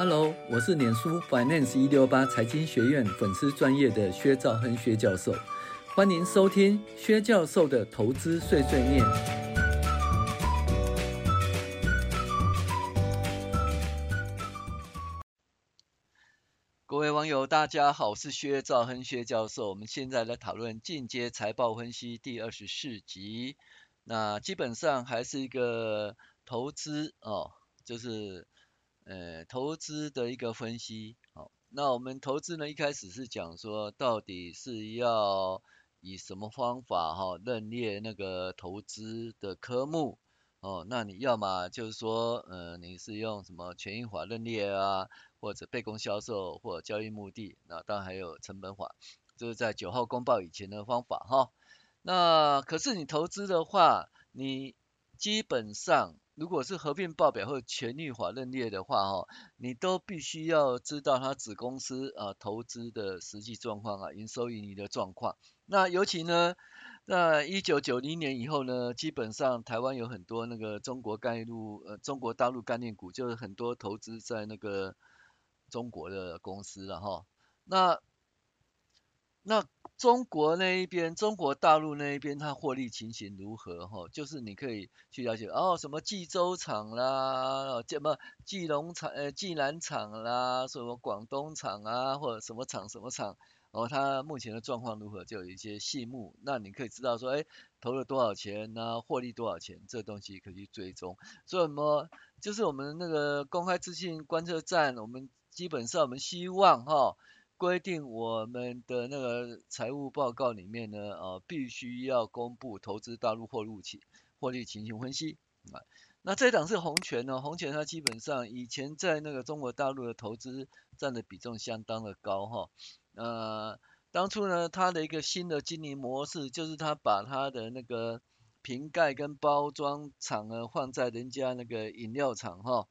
Hello，我是脸书 Finance 一六八财经学院粉丝专业的薛兆亨薛教授，欢迎收听薛教授的投资碎碎念。各位网友，大家好，我是薛兆亨薛教授，我们现在来讨论进阶财报分析第二十四集。那基本上还是一个投资哦，就是。呃，投资的一个分析，好，那我们投资呢，一开始是讲说，到底是要以什么方法哈，认列那个投资的科目，哦，那你要么就是说，呃，你是用什么权益法认列啊，或者被公销售或者交易目的，那当然还有成本法，就是在九号公报以前的方法哈。那可是你投资的话，你基本上。如果是合并报表或权益法认列的话，哈，你都必须要知道它子公司啊投资的实际状况啊，营收盈余的状况。那尤其呢，那一九九零年以后呢，基本上台湾有很多那个中国概入呃中国大陆概念股，就是很多投资在那个中国的公司了哈。那那中国那一边，中国大陆那一边，它获利情形如何？哈，就是你可以去了解哦，什么济州厂啦，什么济隆厂、呃济南厂啦，什么广东厂啊，或者什么厂什么厂，哦，它目前的状况如何？就有一些细目，那你可以知道说，哎，投了多少钱呢？获利多少钱？这东西可以去追踪。所以什么？就是我们那个公开资讯观测站，我们基本上我们希望哈。规定我们的那个财务报告里面呢，呃，必须要公布投资大陆获利情获利情形分析啊。那这一档是红权呢，红权它基本上以前在那个中国大陆的投资占的比重相当的高哈。呃，当初呢，它的一个新的经营模式就是它把它的那个瓶盖跟包装厂呢放在人家那个饮料厂哈，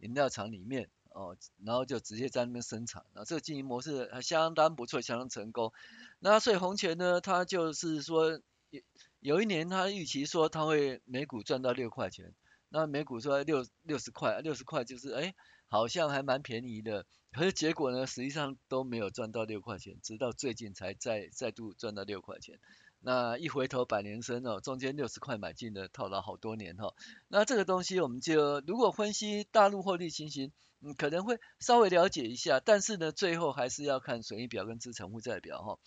饮料厂里面。哦，然后就直接在那边生产，那这个经营模式还相当不错，相当成功。那所以红钱呢，它就是说有有一年它预期说它会每股赚到六块钱，那每股说六六十块，六十块就是哎好像还蛮便宜的，可是结果呢实际上都没有赚到六块钱，直到最近才再再度赚到六块钱。那一回头百年身哦，中间六十块买进的套了好多年哈、那这个东西我们就如果分析大陆获利情形，嗯，可能会稍微了解一下，但是呢，最后还是要看损益表跟资产负债表哈、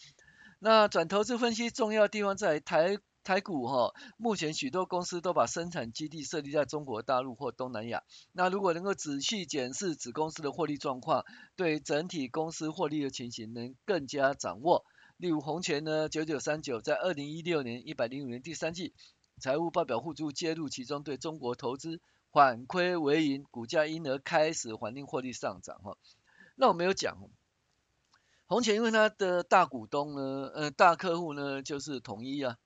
那转投资分析重要地方在台台股哈、目前许多公司都把生产基地设立在中国大陆或东南亚。那如果能够仔细检视子公司的获利状况，对整体公司获利的情形能更加掌握。例如红钱呢，九九三九在二零一六年一百零五年第三季财务报表附注揭露其中对中国投资反亏为盈，股价因而开始环定获利上涨哈。那我没有讲红钱，因为它的大股东呢，呃大客户呢就是统一啊。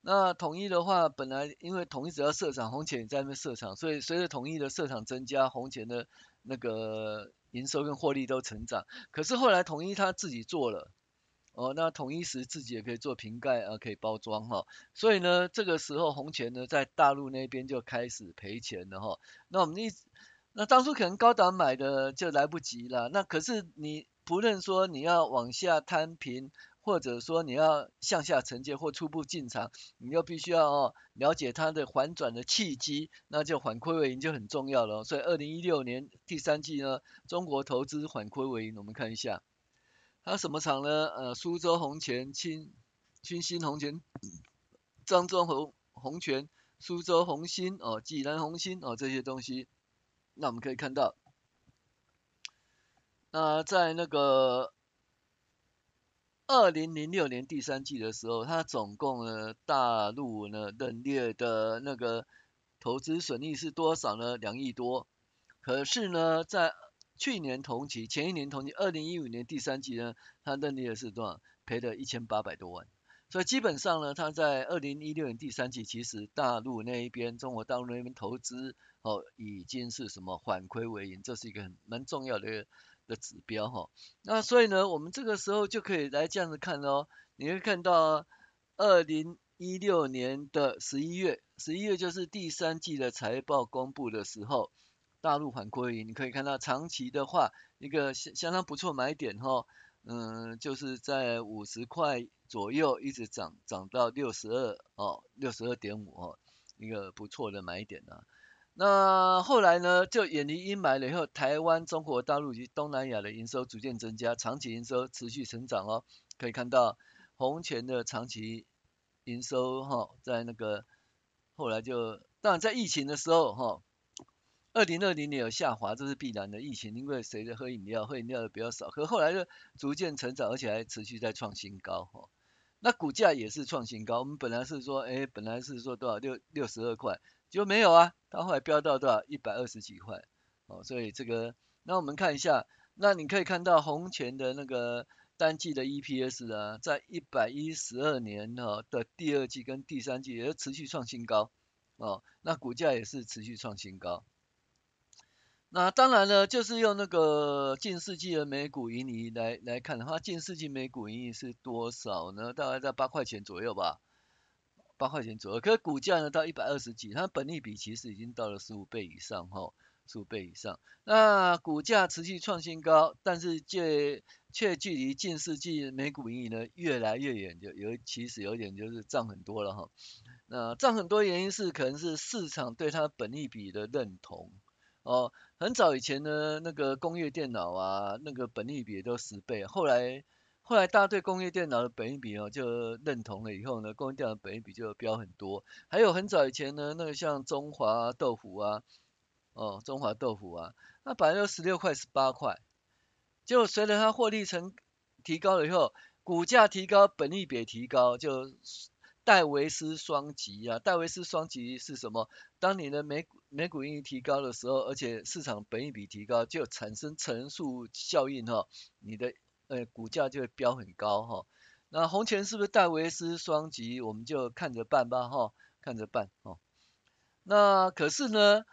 那统一的话，本来因为统一只要设厂，红钱也在那边设厂，所以随着统一的设厂增加，红钱的那个营收跟获利都成长。可是后来统一他自己做了。哦，那统一时自己也可以做瓶盖啊，可以包装哈，所以呢，这个时候红钱呢在大陆那边就开始赔钱了哈。那我们一，那当初可能高档买的就来不及了。那可是你不论说你要往下摊平，或者说你要向下承接或初步进场，你又必须要哦了解它的反转的契机，那就反亏为盈就很重要了。所以二零一六年第三季呢，中国投资反亏为盈，我们看一下。还有什么厂呢？呃，苏州红泉、清清新红泉、漳州红红泉、苏州红星哦、济南红星哦这些东西，那我们可以看到，那在那个二零零六年第三季的时候，它总共呢大陆呢认列的那个投资损益是多少呢？两亿多，可是呢在去年同期，前一年同期，二零一五年第三季呢，他认列的是多少？赔了一千八百多万。所以基本上呢，他在二零一六年第三季，其实大陆那一边，中国大陆那边投资哦，已经是什么反亏为盈，这是一个很蛮重要的的指标哈、哦。那所以呢，我们这个时候就可以来这样子看哦，你会看到二零一六年的十一月，十一月就是第三季的财报公布的时候。大陆缓归零，你可以看到长期的话，一个相相当不错买点哈，嗯，就是在五十块左右一直涨涨到六十二哦，六十二点五哦，一个不错的买点啊。那后来呢，就远离阴霾了以后，台湾、中国大陆及东南亚的营收逐渐增加，长期营收持续成长哦。可以看到红泉的长期营收哈，在那个后来就，当然在疫情的时候哈，二零二零年有下滑，这是必然的。疫情因为谁在喝饮料，喝饮料的比较少，可后来就逐渐成长，而且还持续在创新高哈。那股价也是创新高，我们本来是说，哎，本来是说多少六六十二块。就没有啊，它后来飙到多少？一百二十几块，哦，所以这个，那我们看一下，那你可以看到红泉的那个单季的 EPS 啊，在一百一十二年哈的第二季跟第三季也是持续创新高，哦，那股价也是持续创新高。那当然了，就是用那个近世纪的每股盈余来来看的话，近世纪每股盈余是多少呢？大概在八块钱左右吧。八块钱左右，可是股价呢到一百二十几，它本利比其实已经到了十五倍以上哈，十五倍以上。那股价持续创新高，但是却却距离近世纪每股盈余呢越来越远，就有其实有点就是涨很多了哈。那涨很多原因是可能是市场对它本利比的认同哦。很早以前呢，那个工业电脑啊，那个本利比都十倍，后来。后来大家对工业电脑的本利比哦就认同了以后呢，工业电脑的本利比就飙很多。还有很早以前呢，那个像中华豆腐啊，哦中华豆腐啊，那本来就十六块十八块，就随着它获利成提高了以后，股价提高，本利比也提高，就戴维斯双击啊。戴维斯双击是什么？当你的每股每股盈余提高的时候，而且市场本益比提高，就产生乘数效应哈，你的。呃，股价就会飙很高哈。那红钱是不是戴维斯双击？我们就看着办吧哈，看着办哦。那可是呢，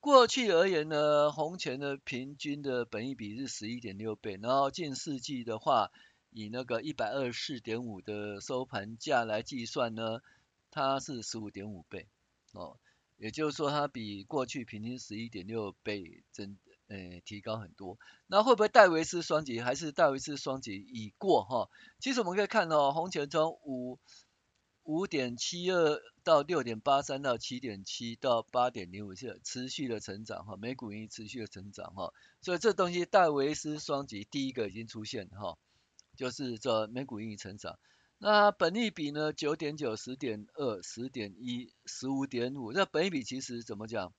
过去而言呢，红钱的平均的本益比是十一点六倍，然后近世纪的话，以那个一百二十四点五的收盘价来计算呢，它是十五点五倍哦。也就是说，它比过去平均十一点六倍增。呃，提高很多，那会不会戴维斯双击？还是戴维斯双击已过哈？其实我们可以看到，红钱从五五点七二到六点八三到七点七到八点零五是持续的成长哈，每股已经持续的成长哈，所以这东西戴维斯双击第一个已经出现哈，就是这每股盈余成长。那本益比呢？九点九、十点二、十点一、十五点五，那本益比其实怎么讲？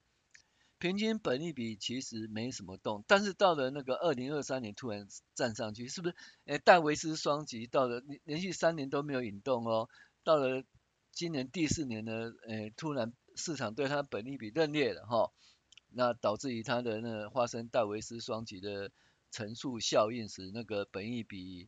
平均本益比其实没什么动，但是到了那个二零二三年突然站上去，是不是？诶，戴维斯双击到了连连续三年都没有引动哦，到了今年第四年呢，诶，突然市场对它本益比认列了哈，那导致于它的那个发生戴维斯双击的乘数效应时，那个本益比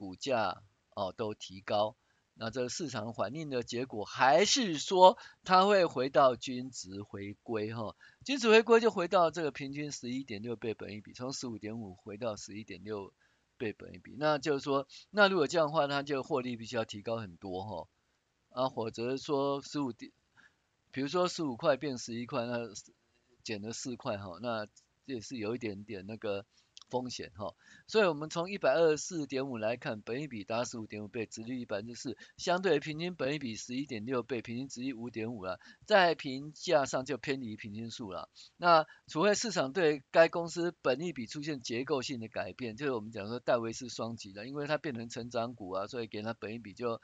股价哦都提高。那这个市场反应的结果还是说它会回到均值回归哈，均值回归就回到这个平均十一点六倍本益比，从十五点五回到十一点六倍本益比，那就是说，那如果这样的话，它就获利必须要提高很多哈，啊，或者说十五点，比如说十五块变十一块，那减了四块哈，那这也是有一点点那个。风险哈，所以我们从一百二十四点五来看，本益比达十五点五倍，殖利率百分之四，相对平均本益比十一点六倍，平均殖利率五点五了，在评价上就偏离平均数了。那除非市场对该公司本益比出现结构性的改变，就是我们讲说戴维斯双击的，因为它变成成长股啊，所以给它本益比就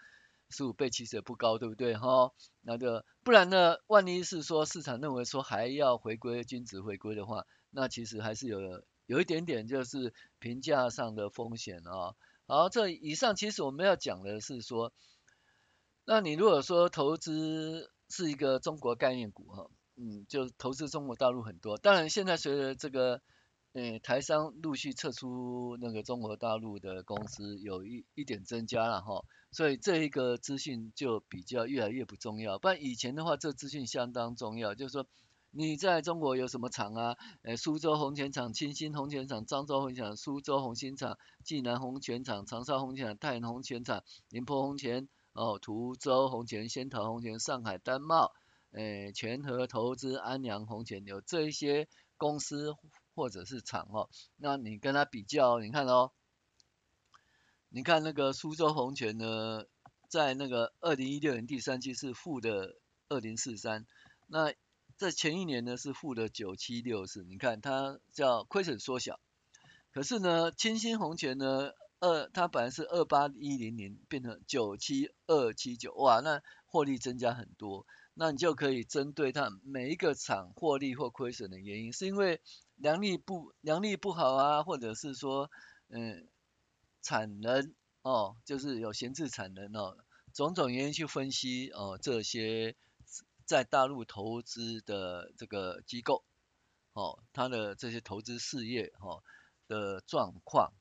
十五倍，其实也不高，对不对哈？那个不然呢，万一是说市场认为说还要回归均值回归的话，那其实还是有。有一点点就是评价上的风险啊。好，这以上其实我们要讲的是说，那你如果说投资是一个中国概念股哈，嗯，就投资中国大陆很多。当然现在随着这个，呃，台商陆续撤出那个中国大陆的公司有一一点增加了哈，所以这一个资讯就比较越来越不重要。不然以前的话，这资讯相当重要，就是说。你在中国有什么厂啊？呃，苏州红钱厂、清新红钱厂、漳州红钱厂、苏州红星厂、济南红钱厂、长沙红钱厂、太原红钱厂、宁波红钱、哦，滁州红钱、仙桃红钱、上海丹茂、呃，全和投资、安阳红钱，有这一些公司或者是厂哦，那你跟他比较，你看哦，你看那个苏州红泉呢，在那个二零一六年第三季是负的二零四三，那在前一年呢是负的九七六四，你看它叫亏损缩小，可是呢，清新红泉呢，二它本来是二八一零零变成九七二七九，哇，那获利增加很多。那你就可以针对它每一个厂获利或亏损的原因，是因为良率不良率不好啊，或者是说，嗯，产能哦，就是有闲置产能哦，种种原因去分析哦，这些在大陆投资的这个机构哦，它的这些投资事业哦的状况，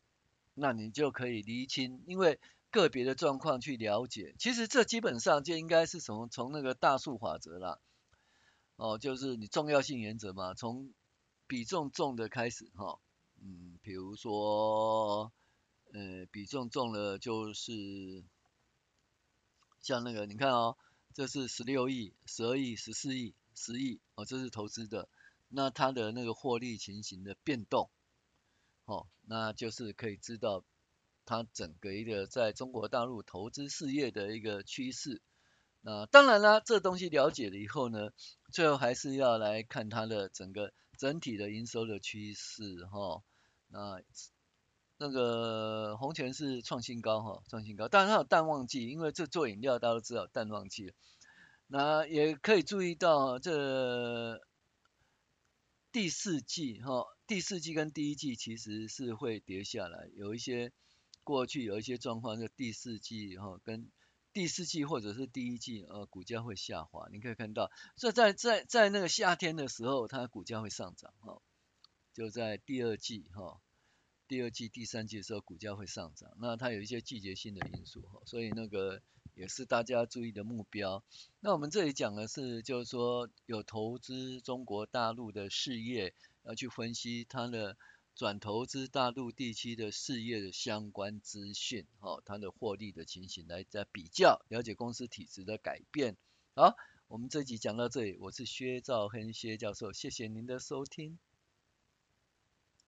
那你就可以厘清，因为。个别的状况去了解，其实这基本上就应该是从从那个大数法则啦，哦，就是你重要性原则嘛，从比重重的开始哈，嗯，比如说，呃，比重重了就是像那个你看哦，这是十六亿、十二亿、十四亿、十亿哦，这是投资的，那它的那个获利情形的变动，哦，那就是可以知道。它整个一个在中国大陆投资事业的一个趋势，那当然啦，这东西了解了以后呢，最后还是要来看它的整个整体的营收的趋势哈。那那个红泉是创新高哈，创新高，当然它有淡旺季，因为这做饮料大家都知道淡旺季。那也可以注意到这第四季哈，第四季跟第一季其实是会跌下来，有一些。过去有一些状况，就第四季哈跟第四季或者是第一季呃股价会下滑，你可以看到，所以在在在那个夏天的时候，它股价会上涨哈，就在第二季哈，第二季第三季的时候股价会上涨，那它有一些季节性的因素哈，所以那个也是大家注意的目标。那我们这里讲的是，就是说有投资中国大陆的事业，要去分析它的。转投资大陆地区的事业的相关资讯，哈，它的获利的情形来再比较，了解公司体质的改变。好，我们这集讲到这里，我是薛兆亨薛教授，谢谢您的收听。